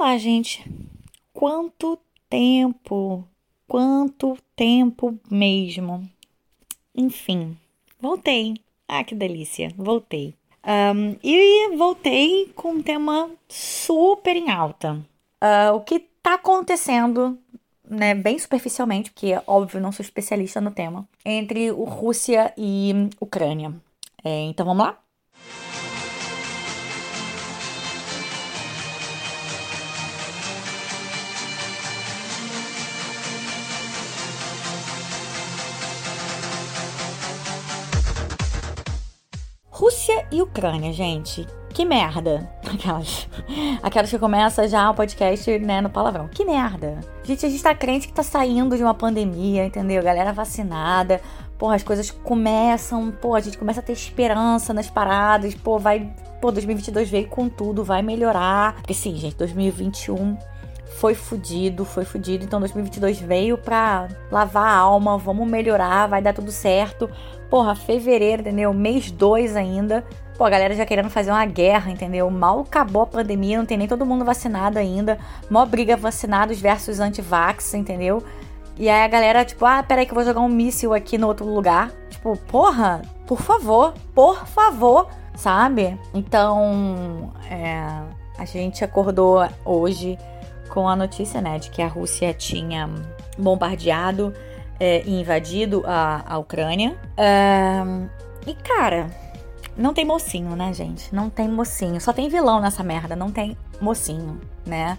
lá, gente. Quanto tempo! Quanto tempo mesmo! Enfim, voltei. Ah, que delícia! Voltei. Um, e voltei com um tema super em alta. Uh, o que tá acontecendo, né, bem superficialmente, porque, óbvio, não sou especialista no tema, entre o Rússia e Ucrânia. É, então vamos lá? Rússia e Ucrânia, gente. Que merda. Aquelas, aquelas que começa já o podcast, né, no palavrão. Que merda. Gente, a gente tá crente que tá saindo de uma pandemia, entendeu? Galera vacinada. Porra, as coisas começam, pô, a gente começa a ter esperança nas paradas. Pô, vai, pô, 2022 veio com tudo, vai melhorar. Porque sim, gente, 2021 foi fudido, foi fudido. Então 2022 veio pra lavar a alma, vamos melhorar, vai dar tudo certo. Porra, fevereiro, entendeu? Mês 2 ainda. Pô, a galera já querendo fazer uma guerra, entendeu? Mal acabou a pandemia, não tem nem todo mundo vacinado ainda. Mó briga vacinados versus anti-vax, entendeu? E aí a galera, tipo, ah, peraí que eu vou jogar um míssil aqui no outro lugar. Tipo, porra, por favor, por favor, sabe? Então, é, a gente acordou hoje com a notícia, né, de que a Rússia tinha bombardeado é, invadido a, a Ucrânia. E, cara, não tem mocinho, né, gente? Não tem mocinho. Só tem vilão nessa merda, não tem mocinho, né?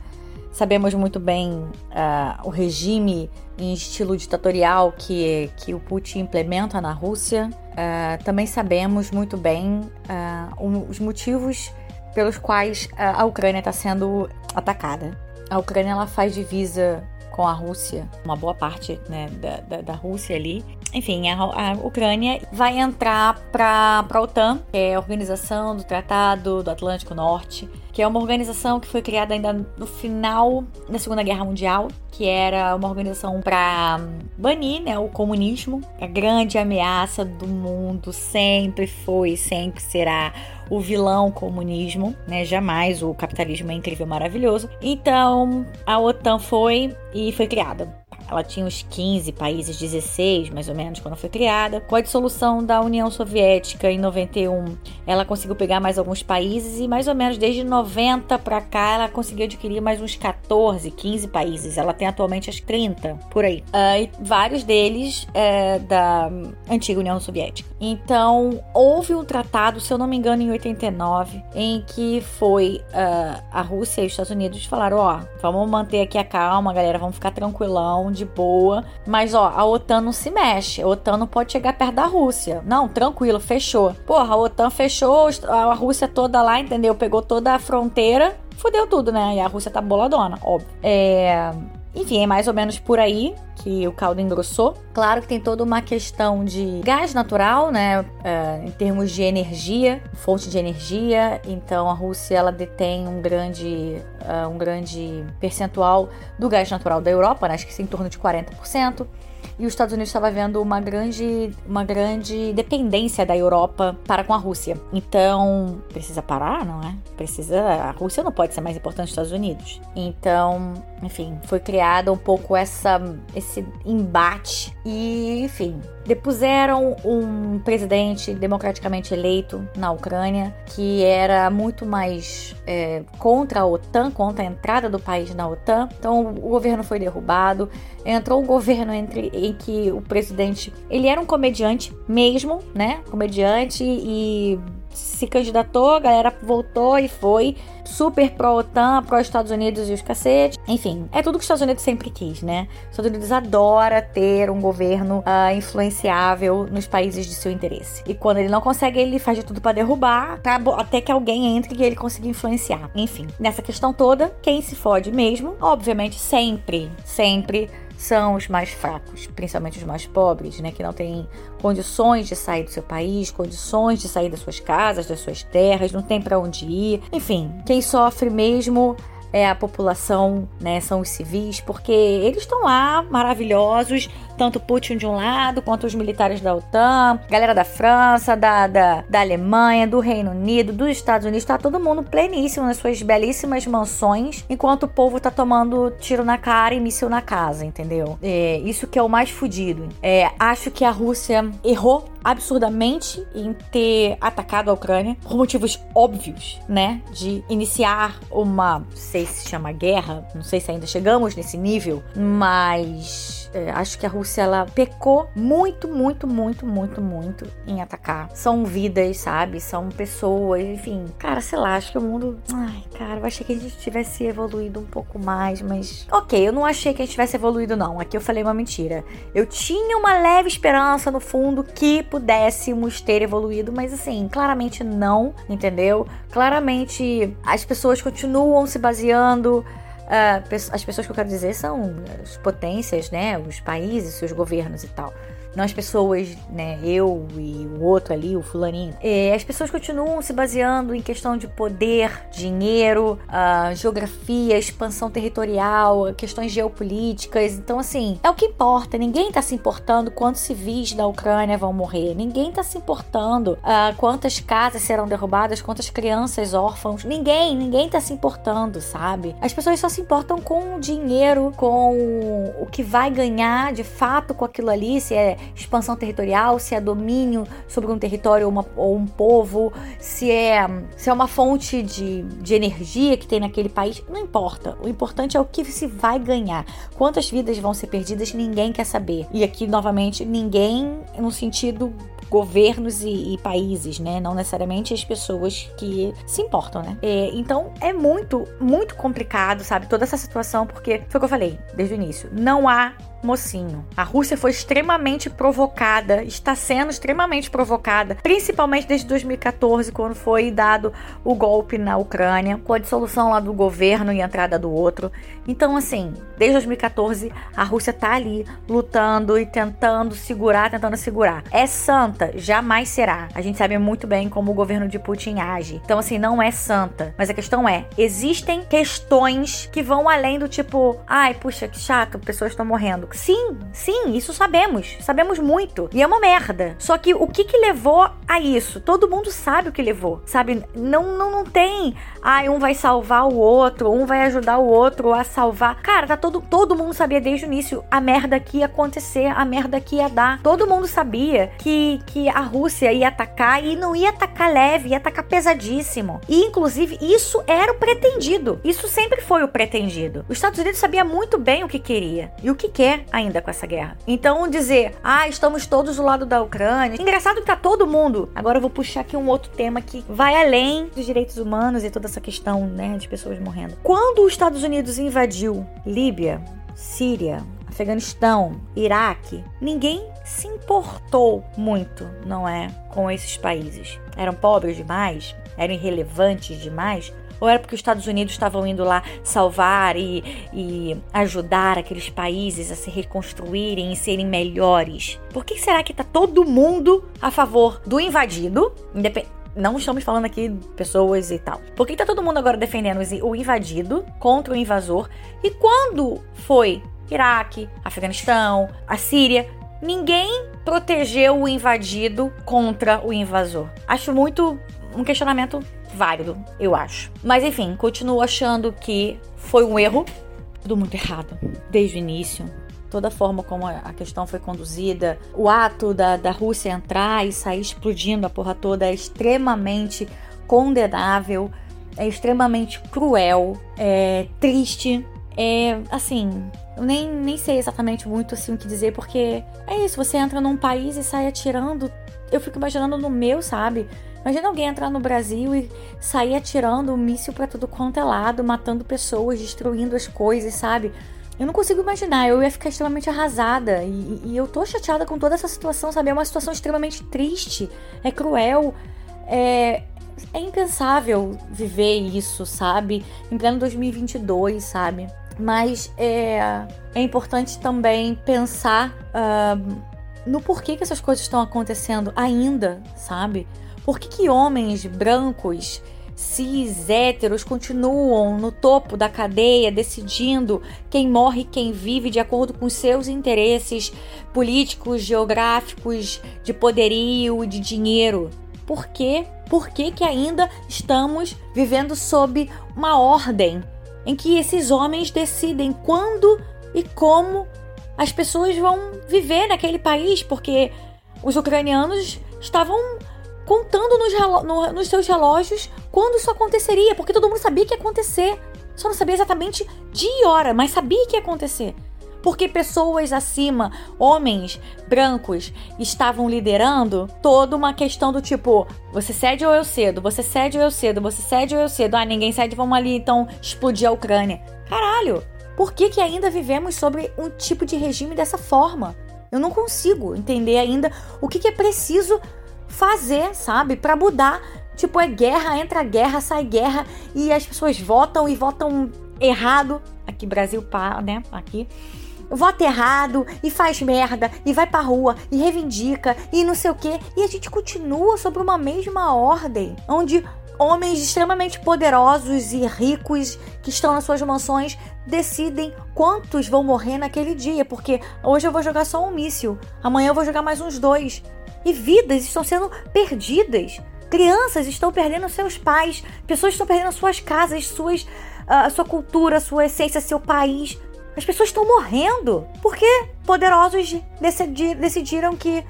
Sabemos muito bem uh, o regime em estilo ditatorial que, que o Putin implementa na Rússia. Uh, também sabemos muito bem uh, os motivos pelos quais a Ucrânia está sendo atacada. A Ucrânia ela faz divisa com a Rússia, uma boa parte né, da, da, da Rússia ali. Enfim, a, a Ucrânia vai entrar para a OTAN, que é a Organização do Tratado do Atlântico Norte, que é uma organização que foi criada ainda no final da Segunda Guerra Mundial, que era uma organização para banir né, o comunismo, a grande ameaça do mundo sempre foi, sempre será o vilão comunismo, né? Jamais o capitalismo é incrível, maravilhoso. Então, a OTAN foi e foi criada. Ela tinha uns 15 países, 16 mais ou menos, quando foi criada. Com a dissolução da União Soviética em 91, ela conseguiu pegar mais alguns países e mais ou menos desde 90 para cá ela conseguiu adquirir mais uns 14, 15 países. Ela tem atualmente as 30 por aí. Uh, e vários deles é, da antiga União Soviética. Então, houve um tratado, se eu não me engano, em 89, em que foi uh, a Rússia e os Estados Unidos falaram: ó, vamos manter aqui a calma, galera, vamos ficar tranquilão de boa. Mas, ó, a OTAN não se mexe. A OTAN não pode chegar perto da Rússia. Não, tranquilo, fechou. Porra, a OTAN fechou, a Rússia toda lá, entendeu? Pegou toda a fronteira, fudeu tudo, né? E a Rússia tá boladona, óbvio. É. Enfim, é mais ou menos por aí que o caldo engrossou. Claro que tem toda uma questão de gás natural, né? Uh, em termos de energia, fonte de energia. Então a Rússia ela detém um grande, uh, um grande percentual do gás natural da Europa, né? acho que é em torno de 40% e os Estados Unidos estava vendo uma grande, uma grande dependência da Europa para com a Rússia. Então, precisa parar, não é? Precisa. A Rússia não pode ser mais importante que os Estados Unidos. Então, enfim, foi criado um pouco essa, esse embate e, enfim, depuseram um presidente democraticamente eleito na Ucrânia que era muito mais é, contra a OTAN, contra a entrada do país na OTAN. Então o governo foi derrubado. Entrou um governo entre, em que o presidente ele era um comediante mesmo, né? Comediante e se candidatou, a galera voltou e foi super pró-OTAN, pró-Estados Unidos e os cacetes. Enfim, é tudo que os Estados Unidos sempre quis, né? Os Estados Unidos adora ter um governo uh, influenciável nos países de seu interesse. E quando ele não consegue, ele faz de tudo para derrubar, pra, até que alguém entre e ele consiga influenciar. Enfim, nessa questão toda, quem se fode mesmo, obviamente, sempre, sempre são os mais fracos, principalmente os mais pobres, né, que não têm condições de sair do seu país, condições de sair das suas casas, das suas terras, não tem para onde ir. Enfim, quem sofre mesmo é a população, né? São os civis, porque eles estão lá maravilhosos, tanto Putin de um lado, quanto os militares da OTAN, galera da França, da, da, da Alemanha, do Reino Unido, dos Estados Unidos, tá todo mundo pleníssimo nas suas belíssimas mansões, enquanto o povo tá tomando tiro na cara e míssil na casa, entendeu? É, isso que é o mais fodido. É, acho que a Rússia errou absurdamente em ter atacado a Ucrânia por motivos óbvios, né? De iniciar uma, não sei se chama guerra, não sei se ainda chegamos nesse nível, mas é, acho que a Rússia ela pecou muito, muito, muito, muito, muito em atacar. São vidas, sabe? São pessoas, enfim. Cara, sei lá, acho que o mundo. Ai, cara, eu achei que a gente tivesse evoluído um pouco mais, mas. Ok, eu não achei que a gente tivesse evoluído, não. Aqui eu falei uma mentira. Eu tinha uma leve esperança no fundo que pudéssemos ter evoluído, mas assim, claramente não, entendeu? Claramente as pessoas continuam se baseando as pessoas que eu quero dizer são as potências, né? Os países, seus governos e tal as pessoas, né, eu e o outro ali, o fulaninho. É, as pessoas continuam se baseando em questão de poder, dinheiro, geografia, expansão territorial, questões geopolíticas. Então, assim, é o que importa. Ninguém tá se importando quantos civis da Ucrânia vão morrer. Ninguém tá se importando uh, quantas casas serão derrubadas, quantas crianças órfãos. Ninguém, ninguém tá se importando, sabe? As pessoas só se importam com o dinheiro, com o que vai ganhar de fato com aquilo ali, se é expansão territorial, se é domínio sobre um território ou, uma, ou um povo, se é, se é uma fonte de, de energia que tem naquele país, não importa. O importante é o que se vai ganhar. Quantas vidas vão ser perdidas, ninguém quer saber. E aqui, novamente, ninguém no sentido governos e, e, países, né? Não necessariamente as pessoas que se importam, né? É, então é muito, muito complicado, sabe? Toda essa situação, porque foi o que eu falei desde o início. Não há mocinho. A Rússia foi extremamente provocada, está sendo extremamente provocada, principalmente desde 2014, quando foi dado o golpe na Ucrânia, com a dissolução lá do governo e a entrada do outro. Então, assim, desde 2014, a Rússia tá ali lutando e tentando segurar, tentando segurar. É santa? Jamais será. A gente sabe muito bem como o governo de Putin age. Então, assim, não é santa. Mas a questão é: existem questões que vão além do tipo, ai, puxa, que chato, pessoas estão morrendo. Sim, sim, isso sabemos. Sabemos muito. E é uma merda. Só que o que que levou a isso? Todo mundo sabe o que levou. Sabe? Não, não, não tem. Ai, um vai salvar o outro, um vai ajudar o outro a salvar. Cara, tá todo, todo mundo sabia desde o início a merda que ia acontecer, a merda que ia dar. Todo mundo sabia que, que a Rússia ia atacar e não ia atacar leve, ia atacar pesadíssimo. E, inclusive, isso era o pretendido. Isso sempre foi o pretendido. Os Estados Unidos sabia muito bem o que queria e o que quer ainda com essa guerra. Então dizer, ah, estamos todos do lado da Ucrânia. Engraçado que tá todo mundo. Agora eu vou puxar aqui um outro tema que vai além dos direitos humanos e toda essa questão, né, de pessoas morrendo. Quando os Estados Unidos invadiu Líbia, Síria, Afeganistão, Iraque, ninguém se importou muito, não é, com esses países. Eram pobres demais, eram irrelevantes demais ou era porque os Estados Unidos estavam indo lá salvar e, e ajudar aqueles países a se reconstruírem e serem melhores? Por que será que está todo mundo a favor do invadido? Não estamos falando aqui de pessoas e tal. Por que tá todo mundo agora defendendo o invadido contra o invasor? E quando foi Iraque, Afeganistão, a Síria, ninguém protegeu o invadido contra o invasor. Acho muito um questionamento válido, eu acho. Mas enfim, continuo achando que foi um erro, tudo muito errado, desde o início. Toda a forma como a questão foi conduzida, o ato da, da Rússia entrar e sair explodindo a porra toda é extremamente condenável, é extremamente cruel, é triste, é assim, eu nem, nem sei exatamente muito assim o que dizer, porque é isso, você entra num país e sai atirando. Eu fico imaginando no meu, sabe? Imagina alguém entrar no Brasil e sair atirando um míssil para tudo quanto é lado, matando pessoas, destruindo as coisas, sabe? Eu não consigo imaginar, eu ia ficar extremamente arrasada. E, e, eu tô chateada com toda essa situação, sabe? É uma situação extremamente triste, é cruel, é, é impensável viver isso, sabe? Em pleno 2022, sabe? Mas é, é importante também pensar uh, no porquê que essas coisas estão acontecendo ainda, sabe? Por que, que homens brancos cis héteros continuam no topo da cadeia decidindo quem morre e quem vive de acordo com seus interesses políticos, geográficos, de poderio e de dinheiro. Por quê? Por que, que ainda estamos vivendo sob uma ordem em que esses homens decidem quando e como as pessoas vão viver naquele país? Porque os ucranianos estavam contando nos, no, nos seus relógios quando isso aconteceria, porque todo mundo sabia que ia acontecer. Só não sabia exatamente dia e hora, mas sabia que ia acontecer. Porque pessoas acima, homens brancos, estavam liderando toda uma questão do tipo: você cede ou eu cedo, você cede ou eu cedo, você cede ou eu cedo. Ah, ninguém cede, vamos ali então explodir a Ucrânia. Caralho, por que, que ainda vivemos sobre um tipo de regime dessa forma? Eu não consigo entender ainda o que, que é preciso fazer, sabe, para mudar. Tipo, é guerra, entra guerra, sai guerra e as pessoas votam e votam errado. Aqui, Brasil, pá, né? Aqui. Vota errado e faz merda e vai pra rua e reivindica e não sei o que. E a gente continua sobre uma mesma ordem, onde homens extremamente poderosos e ricos que estão nas suas mansões decidem quantos vão morrer naquele dia, porque hoje eu vou jogar só um míssil, amanhã eu vou jogar mais uns dois. E vidas estão sendo perdidas. Crianças estão perdendo seus pais, pessoas estão perdendo suas casas, suas, uh, sua cultura, sua essência, seu país. As pessoas estão morrendo porque poderosos decidi decidiram que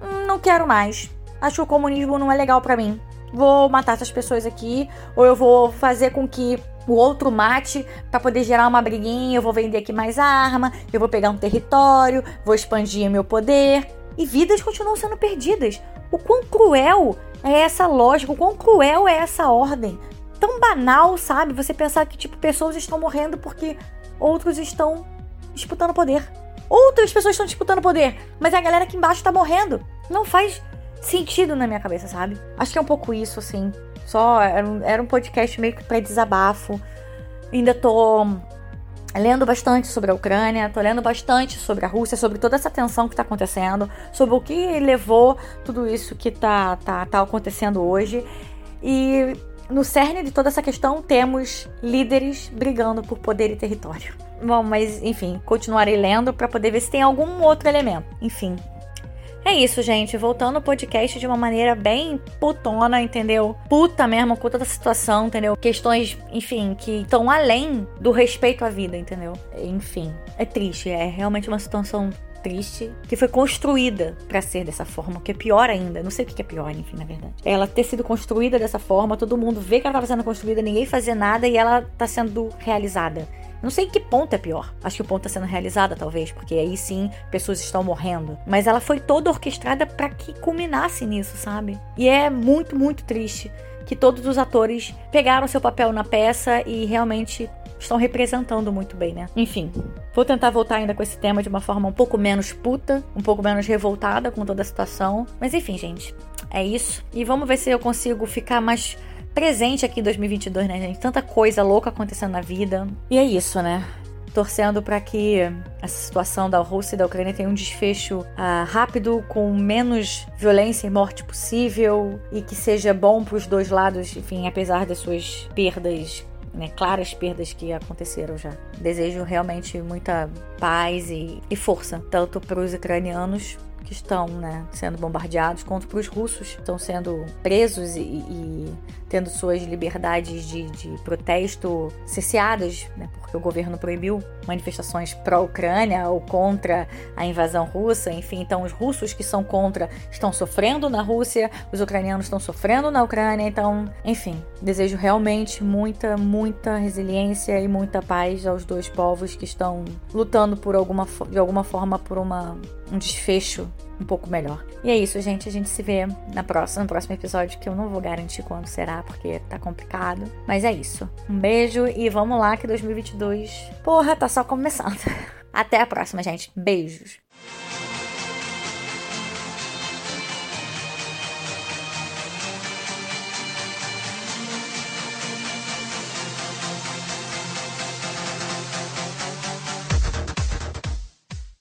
hum, não quero mais. Acho que o comunismo não é legal para mim. Vou matar essas pessoas aqui, ou eu vou fazer com que o outro mate para poder gerar uma briguinha. Eu vou vender aqui mais arma, eu vou pegar um território, vou expandir meu poder e vidas continuam sendo perdidas. O quão cruel é essa lógica, o quão cruel é essa ordem. Tão banal, sabe? Você pensar que, tipo, pessoas estão morrendo porque outros estão disputando poder. Outras pessoas estão disputando poder, mas a galera aqui embaixo tá morrendo. Não faz sentido na minha cabeça, sabe? Acho que é um pouco isso, assim. Só era um, era um podcast meio que pra desabafo. Ainda tô lendo bastante sobre a Ucrânia, tô lendo bastante sobre a Rússia, sobre toda essa tensão que está acontecendo, sobre o que levou tudo isso que tá, tá, tá acontecendo hoje. E no cerne de toda essa questão temos líderes brigando por poder e território. Bom, mas enfim, continuarei lendo para poder ver se tem algum outro elemento. Enfim, é isso, gente. Voltando ao podcast de uma maneira bem putona, entendeu? Puta mesmo, com toda a situação, entendeu? Questões, enfim, que estão além do respeito à vida, entendeu? Enfim, é triste. É realmente uma situação triste que foi construída para ser dessa forma, que é pior ainda. Não sei o que é pior, enfim, na verdade. Ela ter sido construída dessa forma, todo mundo vê que ela estava sendo construída, ninguém fazia nada e ela está sendo realizada. Não sei em que ponto é pior. Acho que o ponto está sendo realizada, talvez, porque aí sim pessoas estão morrendo. Mas ela foi toda orquestrada para que culminasse nisso, sabe? E é muito, muito triste que todos os atores pegaram seu papel na peça e realmente estão representando muito bem, né? Enfim, vou tentar voltar ainda com esse tema de uma forma um pouco menos puta, um pouco menos revoltada com toda a situação. Mas enfim, gente, é isso. E vamos ver se eu consigo ficar mais presente aqui em 2022, né, gente? Tanta coisa louca acontecendo na vida. E é isso, né? torcendo para que essa situação da Rússia e da Ucrânia tenha um desfecho uh, rápido, com menos violência e morte possível e que seja bom para os dois lados, enfim, apesar das suas perdas. Né, claras perdas que aconteceram já. Desejo realmente muita paz e, e força, tanto para os ucranianos que estão né, sendo bombardeados, quanto para os russos que estão sendo presos e, e tendo suas liberdades de, de protesto cesseadas, né, porque o governo proibiu manifestações pró-Ucrânia ou contra a invasão russa. Enfim, então os russos que são contra estão sofrendo na Rússia, os ucranianos estão sofrendo na Ucrânia. Então, enfim, desejo realmente muita, muita resiliência e muita paz aos dois povos que estão lutando por alguma, de alguma forma por uma um desfecho um pouco melhor. E é isso, gente. A gente se vê na próxima, no próximo episódio, que eu não vou garantir quando será, porque tá complicado. Mas é isso. Um beijo e vamos lá que 2022, porra, tá só começando. Até a próxima, gente. Beijos.